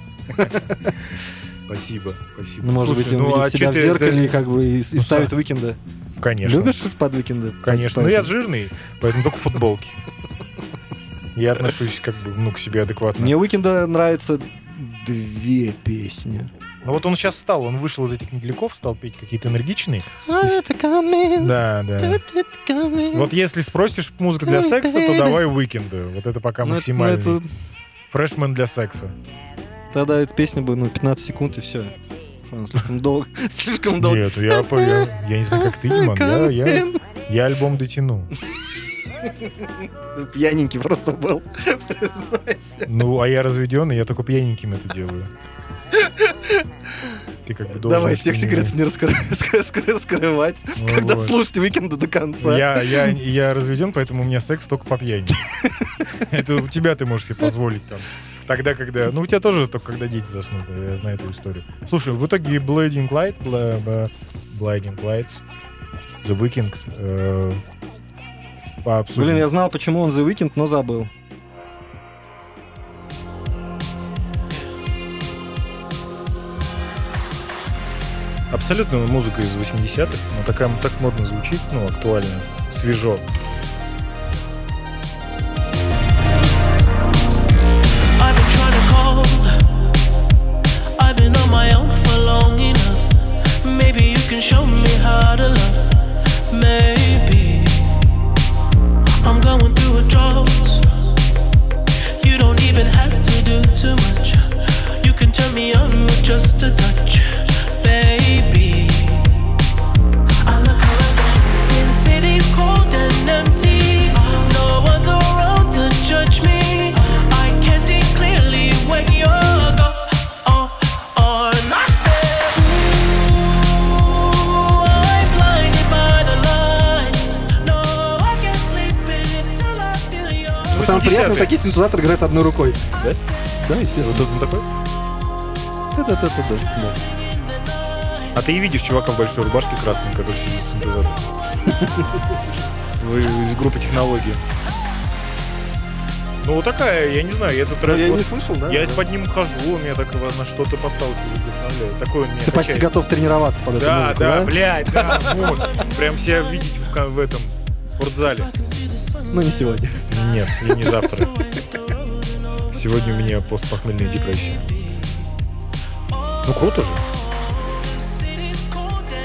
[SPEAKER 1] Спасибо, спасибо.
[SPEAKER 2] Ну, может
[SPEAKER 1] Слушай,
[SPEAKER 2] быть, он
[SPEAKER 1] ну, а
[SPEAKER 2] видит
[SPEAKER 1] чё
[SPEAKER 2] себя в зеркале
[SPEAKER 1] ты-
[SPEAKER 2] как бы и, и
[SPEAKER 1] Ну,
[SPEAKER 2] ставит Уикенда.
[SPEAKER 1] Конечно.
[SPEAKER 2] Любишь под Уикенда?
[SPEAKER 1] Конечно. Ну, я жирный, поэтому только футболки. Я отношусь как бы, ну, к себе адекватно.
[SPEAKER 2] Мне Уикенда нравятся две песни.
[SPEAKER 1] Ну вот он сейчас стал, он вышел из этих медляков, стал петь какие-то энергичные.
[SPEAKER 2] А, coming,
[SPEAKER 1] Да, да. Вот если спросишь музыку для секса, то давай уикенды. Вот это пока
[SPEAKER 2] Ну, ну,
[SPEAKER 1] максимально.
[SPEAKER 2] это-
[SPEAKER 1] Фрешмен для секса.
[SPEAKER 2] Тогда эта песня бы, ну, 15 секунд и все. Она слишком долго. Слишком долго.
[SPEAKER 1] Нет, я, я, я не знаю, как ты, Диман. Я, я, я альбом дотяну.
[SPEAKER 2] Ты Пьяненький просто был. Признайся.
[SPEAKER 1] Ну, а я разведенный, я только пьяненьким это делаю. Ты как бы.
[SPEAKER 2] Давай всех секретов не раскры- ска- ска- скрывать.
[SPEAKER 1] Ну
[SPEAKER 2] Когда
[SPEAKER 1] вот.
[SPEAKER 2] слушать Уикенда до конца.
[SPEAKER 1] Я, я, я разведен, поэтому у меня секс только по пьяни. Это у тебя ты можешь себе позволить там. Тогда, когда... Ну, у тебя тоже только когда дети заснут, я знаю эту историю. Слушай, в итоге Blinding Light, Blinding Lights, The Weeknd, э, пообсудим.
[SPEAKER 2] Блин, я знал, почему он The Weekend, но забыл.
[SPEAKER 1] Абсолютно музыка из 80-х, но такая, так модно звучит, ну, актуально, свежо.
[SPEAKER 7] Your.
[SPEAKER 2] Самое
[SPEAKER 1] 80-е.
[SPEAKER 2] приятное, такие синтезаторы играют одной рукой.
[SPEAKER 1] Да?
[SPEAKER 2] Да, естественно.
[SPEAKER 1] Вот он такой?
[SPEAKER 2] Да-да-да-да.
[SPEAKER 1] А ты и видишь чувака в большой рубашке красной, который сидит с синтезатором. Из группы технологии. Ну, вот такая, я не знаю, я этот трек...
[SPEAKER 2] Я
[SPEAKER 1] вот-
[SPEAKER 2] не слышал, да?
[SPEAKER 1] Я
[SPEAKER 2] Да.
[SPEAKER 1] под ним хожу, он меня так на что-то подталкивает, вдохновляет. Такой он меня
[SPEAKER 2] Ты почти
[SPEAKER 1] качает.
[SPEAKER 2] готов тренироваться под эту
[SPEAKER 1] Да,
[SPEAKER 2] музыку,
[SPEAKER 1] да,
[SPEAKER 2] да?
[SPEAKER 1] блядь, да, вот. Прям себя видеть в, в этом, спортзале.
[SPEAKER 2] Ну, не сегодня.
[SPEAKER 1] Нет, и не завтра. Сегодня у меня постпохмельная депрессия. Ну, круто же.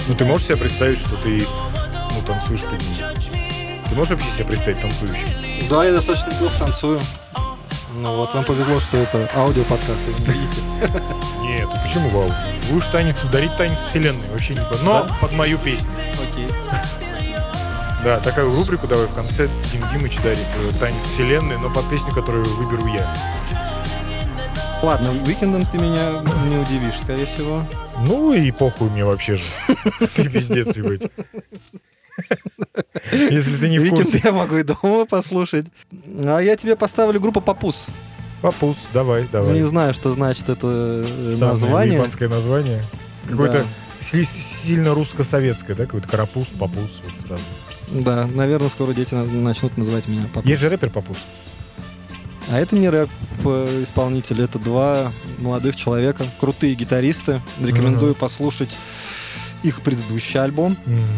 [SPEAKER 1] Ну, ты можешь себе представить, что ты ну, танцуешь под ним? Ты можешь вообще себе представить танцующим?
[SPEAKER 2] Да, я достаточно плохо танцую. Ну вот, вам повезло, что это аудиоподкаст, вы не видите.
[SPEAKER 1] Нет, ну почему вау? Будешь танец, дарить танец вселенной, вообще не под... Но под мою песню.
[SPEAKER 2] Окей.
[SPEAKER 1] Да, такую рубрику давай в конце Дим Димыч дарит э, танец вселенной, но под песню, которую выберу я.
[SPEAKER 2] Ладно, уикендом ты меня не удивишь, скорее всего.
[SPEAKER 1] Ну и похуй мне вообще же. Ты пиздец, ебать. Если ты не в курсе.
[SPEAKER 2] я могу и дома послушать. А я тебе поставлю группу Папус.
[SPEAKER 1] Папус, давай, давай.
[SPEAKER 2] Не знаю, что значит это э, название.
[SPEAKER 1] ебанское название. Си- сильно русско-советское, да? Какой-то карапуз, папус, вот сразу.
[SPEAKER 2] Да, наверное, скоро дети на- начнут называть меня Папус.
[SPEAKER 1] Есть же рэпер папус.
[SPEAKER 2] А это не рэп-исполнитель, это два молодых человека, крутые гитаристы. Рекомендую послушать их предыдущий альбом,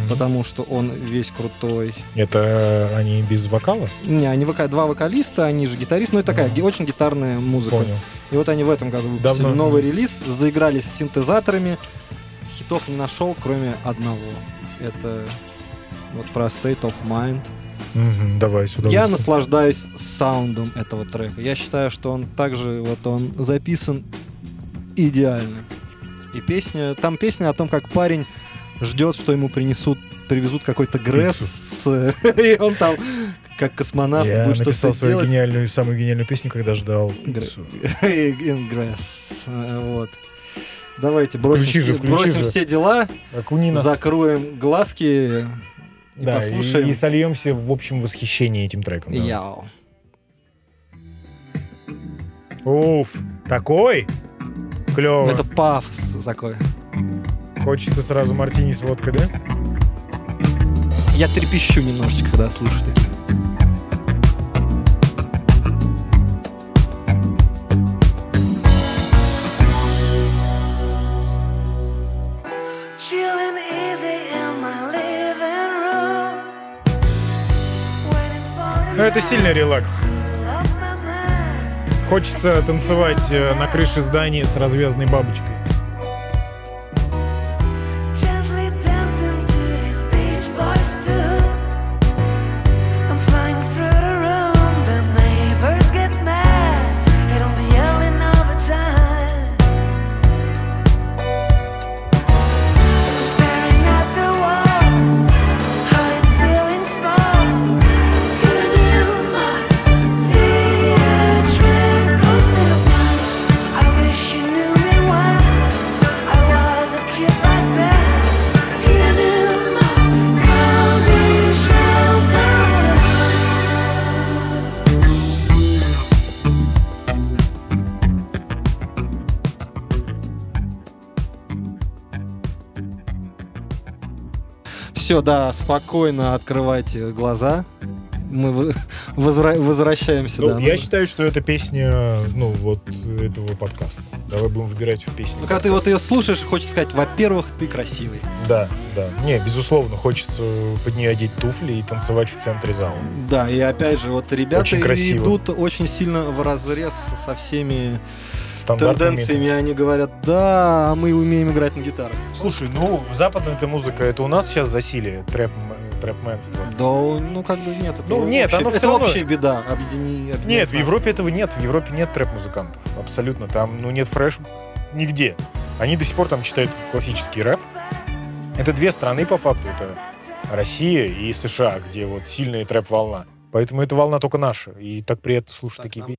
[SPEAKER 2] потому что он весь крутой.
[SPEAKER 1] Это они без вокала?
[SPEAKER 2] Не, они вока- два вокалиста, они же гитаристы, ну и такая ги- очень гитарная музыка.
[SPEAKER 1] Понял.
[SPEAKER 2] И вот они в этом году выпустили
[SPEAKER 1] Давно.
[SPEAKER 2] новый релиз, заигрались с синтезаторами. Хитов не нашел, кроме одного. Это вот про State of Mind.
[SPEAKER 1] Мгм, давай сюда.
[SPEAKER 2] Я наслаждаюсь саундом этого трека. Я считаю, что он также вот он записан идеально. И песня, там песня о том, как парень ждет, что ему принесут, привезут какой-то гресс, и он там как космонавт
[SPEAKER 1] Я
[SPEAKER 2] будет
[SPEAKER 1] написал свою
[SPEAKER 2] делать.
[SPEAKER 1] гениальную, самую гениальную песню, когда ждал.
[SPEAKER 2] Ингресс. Вот. Давайте бросим,
[SPEAKER 1] Включи же,
[SPEAKER 2] все,
[SPEAKER 1] включи
[SPEAKER 2] бросим
[SPEAKER 1] же.
[SPEAKER 2] все дела,
[SPEAKER 1] Окуни нас.
[SPEAKER 2] закроем глазки и
[SPEAKER 1] Да,
[SPEAKER 2] послушаем.
[SPEAKER 1] и, и сольемся в общем восхищении этим треком. да.
[SPEAKER 2] Яу.
[SPEAKER 1] Уф, такой? Клево.
[SPEAKER 2] Это пафос такой.
[SPEAKER 1] Хочется сразу мартини с водкой, да?
[SPEAKER 2] Я трепещу немножечко, когда слышу такие.
[SPEAKER 1] Это сильный релакс. Хочется танцевать э, на крыше здания с развязанной бабочкой.
[SPEAKER 2] Все, да, спокойно открывайте глаза. Мы возра- возвращаемся.
[SPEAKER 1] Ну,
[SPEAKER 2] да,
[SPEAKER 1] я
[SPEAKER 2] ну,
[SPEAKER 1] считаю, что это песня, ну, вот этого подкаста. Давай будем выбирать песню.
[SPEAKER 2] Ну, когда ты вот ее слушаешь, хочется сказать, во-первых, ты красивый.
[SPEAKER 1] Да, да. Не, безусловно, хочется под нее одеть туфли и танцевать в центре зала.
[SPEAKER 2] Да, и опять же, вот ребята
[SPEAKER 1] Очень красиво.
[SPEAKER 2] идут очень сильно в разрез со всеми. Тенденциями. Они говорят, да, а мы умеем играть на гитарах.
[SPEAKER 1] Слушай, ну, западная эта музыка, это у нас сейчас засилие трэп, трэпменства.
[SPEAKER 2] Да, ну как бы нет. это
[SPEAKER 1] Ну, нет,
[SPEAKER 2] общая-
[SPEAKER 1] оно
[SPEAKER 2] это
[SPEAKER 1] всё равно-
[SPEAKER 2] общая беда. Объедини, объединяет
[SPEAKER 1] Нет, в
[SPEAKER 2] нас.
[SPEAKER 1] Европе этого нет. В Европе нет трэп-музыкантов. Абсолютно. Там, ну, нет фреш нигде. Они до сих пор там читают классический рэп. Это две страны, по факту. Это Россия и США, где вот сильная трэп-волна. Поэтому эта волна только наша. И так приятно слушать такие песни.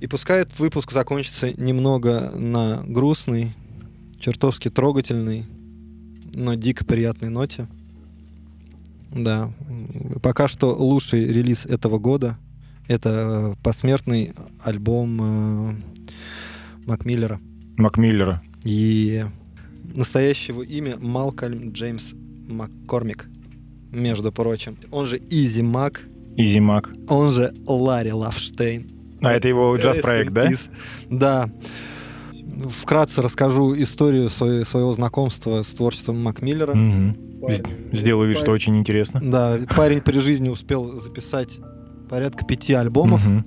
[SPEAKER 2] И пускай этот выпуск закончится немного на грустной, чертовски трогательной, но дико приятной ноте. Да. Пока что лучший релиз этого года — это э, посмертный альбом э, Мак
[SPEAKER 6] Миллера. Мак Миллера.
[SPEAKER 2] И настоящее его имя Малкольм Джеймс Маккормик, между прочим. Он же EZ Mac,
[SPEAKER 6] EZ Mac.
[SPEAKER 2] он же Larry Lovestein.
[SPEAKER 6] А это его джаз-проект, да?
[SPEAKER 2] Да. Вкратце расскажу историю своей- своего знакомства с творчеством Макмиллера.
[SPEAKER 6] С- Сделаю вид, что очень интересно.
[SPEAKER 2] Да, парень при жизни успел записать порядка пяти альбомов.
[SPEAKER 6] Мгм.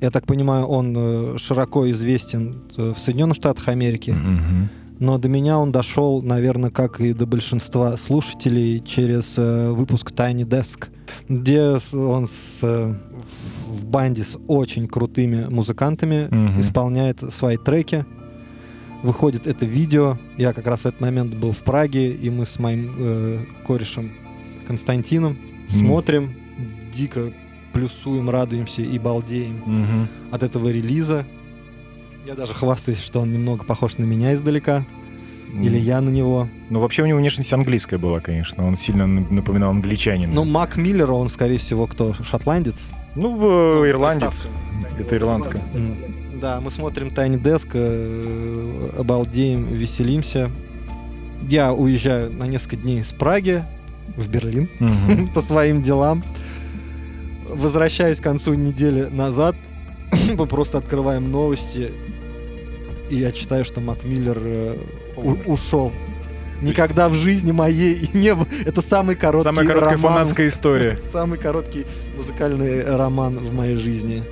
[SPEAKER 2] Я так понимаю, он э, широко известен э, в Соединенных Штатах Америки.
[SPEAKER 6] Мгм.
[SPEAKER 2] Но до меня он дошел, наверное, как и до большинства слушателей, через э, выпуск Tiny Desk, где он с, э, в- банде с очень крутыми музыкантами
[SPEAKER 6] Мгм.
[SPEAKER 2] исполняет свои треки. Выходит это видео. Я как раз в этот момент был в Праге, и мы с моим э, корешем Константином смотрим, дико плюсуем, радуемся и балдеем
[SPEAKER 6] Мгм.
[SPEAKER 2] от этого релиза. Я даже хвастаюсь, что он немного похож на меня издалека. Или я на него.
[SPEAKER 6] Ну, вообще у него внешность английская была, конечно. Он сильно напоминал англичанина.
[SPEAKER 2] Ну, Мак Миллер, он, скорее всего, кто? Шотландец?
[SPEAKER 6] Ну, в- ирландец. Это ирландское.
[SPEAKER 2] М, Да, мы смотрим Tiny Desk, э, обалдеем, веселимся. Я уезжаю на несколько дней из Праги в Берлин
[SPEAKER 6] Мгм.
[SPEAKER 2] по своим делам. Возвращаюсь к концу недели назад. Мы просто открываем новости. И я читаю, что Мак Миллер э, у- ушел. Никогда в жизни моей не было. Это самый короткий
[SPEAKER 6] Самая короткая
[SPEAKER 2] роман.
[SPEAKER 6] фанатская история.
[SPEAKER 2] Самый короткий музыкальный роман в моей жизни.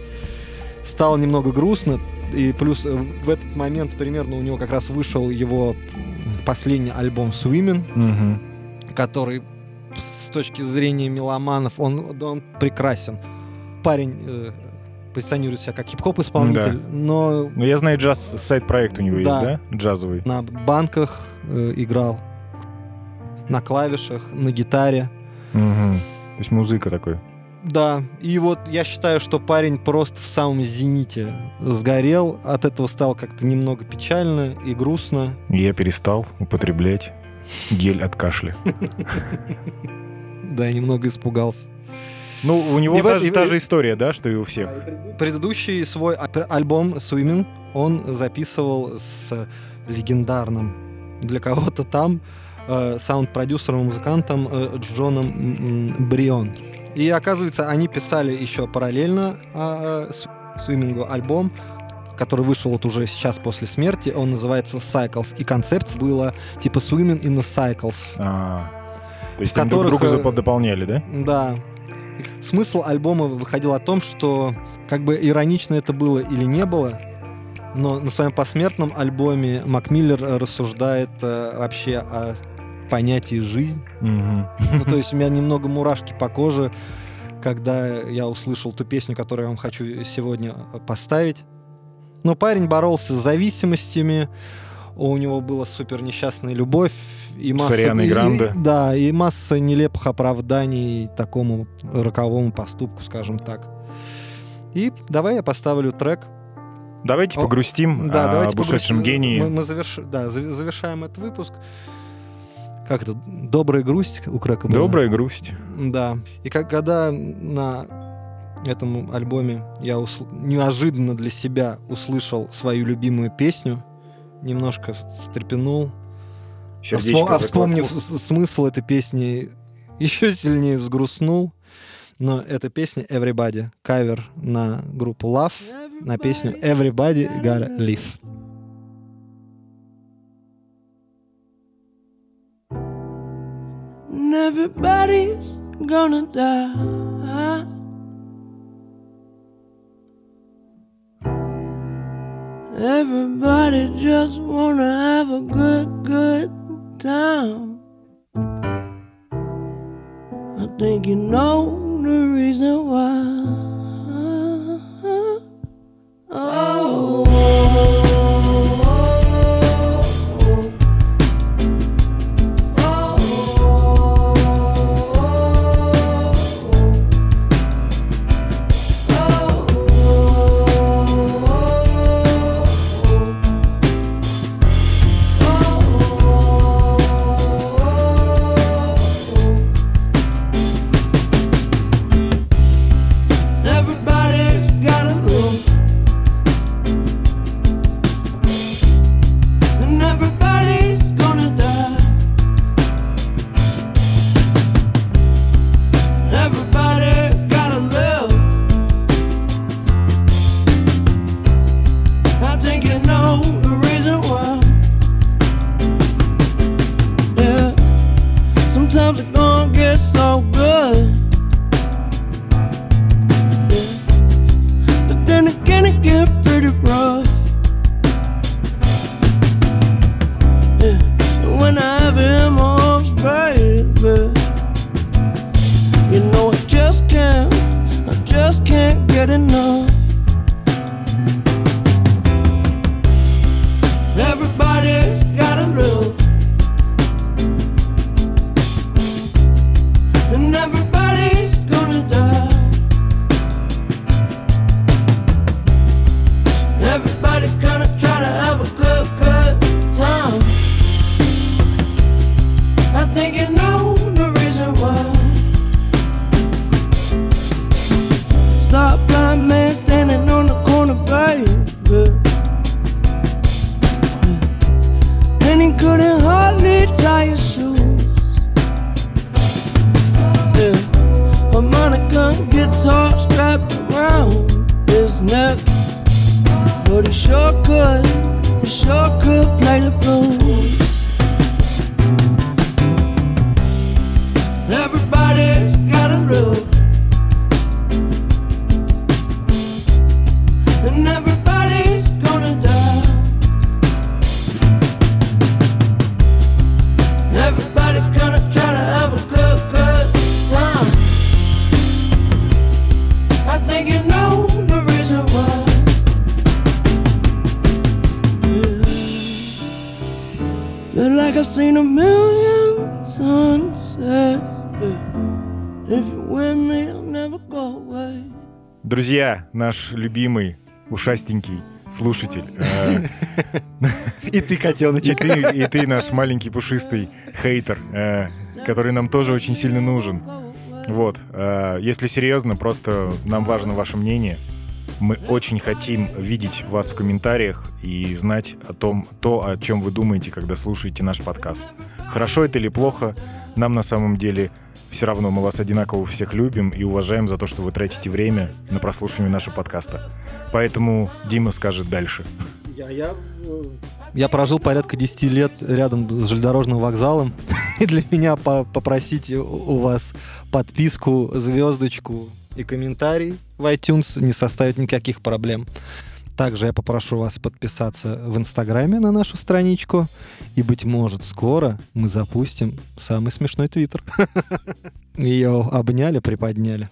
[SPEAKER 2] Стало немного грустно. И плюс э, в этот момент примерно у него как раз вышел его последний альбом Swimming,
[SPEAKER 6] Мгм.
[SPEAKER 2] который с точки зрения меломанов, он, он прекрасен. Парень э, позиционирует себя как хип-хоп исполнитель, но
[SPEAKER 6] Ну, я знаю, джаз сайт-проект у него есть,
[SPEAKER 2] Да.
[SPEAKER 6] да? Джазовый.
[SPEAKER 2] на банках э, играл, на клавишах, на гитаре.
[SPEAKER 6] Мгм. То есть музыка такой.
[SPEAKER 2] Да, и вот я считаю, что парень просто в самом зените сгорел. От этого стало как-то немного печально и грустно.
[SPEAKER 6] Я перестал употреблять гель от кашля.
[SPEAKER 2] Да, я немного испугался.
[SPEAKER 6] Ну, у него
[SPEAKER 2] И
[SPEAKER 6] та,
[SPEAKER 2] и
[SPEAKER 6] та же история, да, что и у всех.
[SPEAKER 2] Предыдущий свой альбом Swimming он записывал с легендарным для кого-то там э, саунд-продюсером и музыкантом э, Джоном м, м, Брион. И оказывается, они писали еще параллельно а, э, Swimming альбом, который вышел вот уже сейчас после смерти. Он называется Cycles. И концепция была типа Swimming in the Cycles.
[SPEAKER 6] А, то есть они друг
[SPEAKER 2] которых,
[SPEAKER 6] друга
[SPEAKER 2] э,
[SPEAKER 6] дополняли, да?
[SPEAKER 2] Да. Смысл альбома выходил о том, что как бы иронично это было или не было, но на своем посмертном альбоме Макмиллер э, рассуждает э, вообще о понятии жизнь.
[SPEAKER 6] Мгм.
[SPEAKER 2] Ну, то есть у меня немного мурашки по коже, когда я услышал ту песню, которую я вам хочу сегодня э, поставить. Но парень боролся с зависимостями, у него была супер несчастная любовь и масса... И- и-
[SPEAKER 6] Гранде.
[SPEAKER 2] да, и масса нелепых оправданий такому роковому поступку, скажем так. И давай я поставлю трек.
[SPEAKER 6] Давайте
[SPEAKER 2] О,
[SPEAKER 6] погрустим
[SPEAKER 2] Да,
[SPEAKER 6] а,
[SPEAKER 2] давайте
[SPEAKER 6] об ушедшем
[SPEAKER 2] погрузим.
[SPEAKER 6] гении.
[SPEAKER 2] Мы, мы заверш- да, завершаем этот выпуск. Как это? Добрая грусть у Крека была?
[SPEAKER 6] Добрая грусть.
[SPEAKER 2] Да. И как, когда на этом альбоме я усл- неожиданно для себя услышал свою любимую песню, немножко встрепенул,
[SPEAKER 6] Сердечко
[SPEAKER 2] вспом- а вспомнив смысл этой песни, еще сильнее взгрустнул. Но эта песня Everybody, кавер на группу Love, на песню Everybody Gotta Live.
[SPEAKER 7] Everybody's gonna die. Everybody just wanna have a good, good I think you know the reason why. good enough I've seen a million sunsets. If you're with me, I'll never go away.
[SPEAKER 1] Друзья, наш любимый ушастенький слушатель. э,
[SPEAKER 2] И ты, котеночек.
[SPEAKER 1] и ты наш маленький пушистый хейтер, э, который нам тоже очень сильно нужен. Вот, э, если серьезно, просто нам важно ваше мнение. Мы очень хотим видеть вас в комментариях и знать о том, то, о чем вы думаете, когда слушаете наш подкаст. Хорошо это или плохо, нам на самом деле все равно. Мы вас одинаково всех любим и уважаем за то, что вы тратите время на прослушивание нашего подкаста. Поэтому Дима скажет дальше.
[SPEAKER 2] Я прожил порядка 10 лет рядом с железнодорожным вокзалом. И для меня по- попросить у вас подписку, звездочку и комментарий в iTunes не составит никаких проблем. Также я попрошу вас подписаться в Инстаграме на нашу страничку. И, быть может, скоро мы запустим самый смешной твиттер. Ее обняли, приподняли.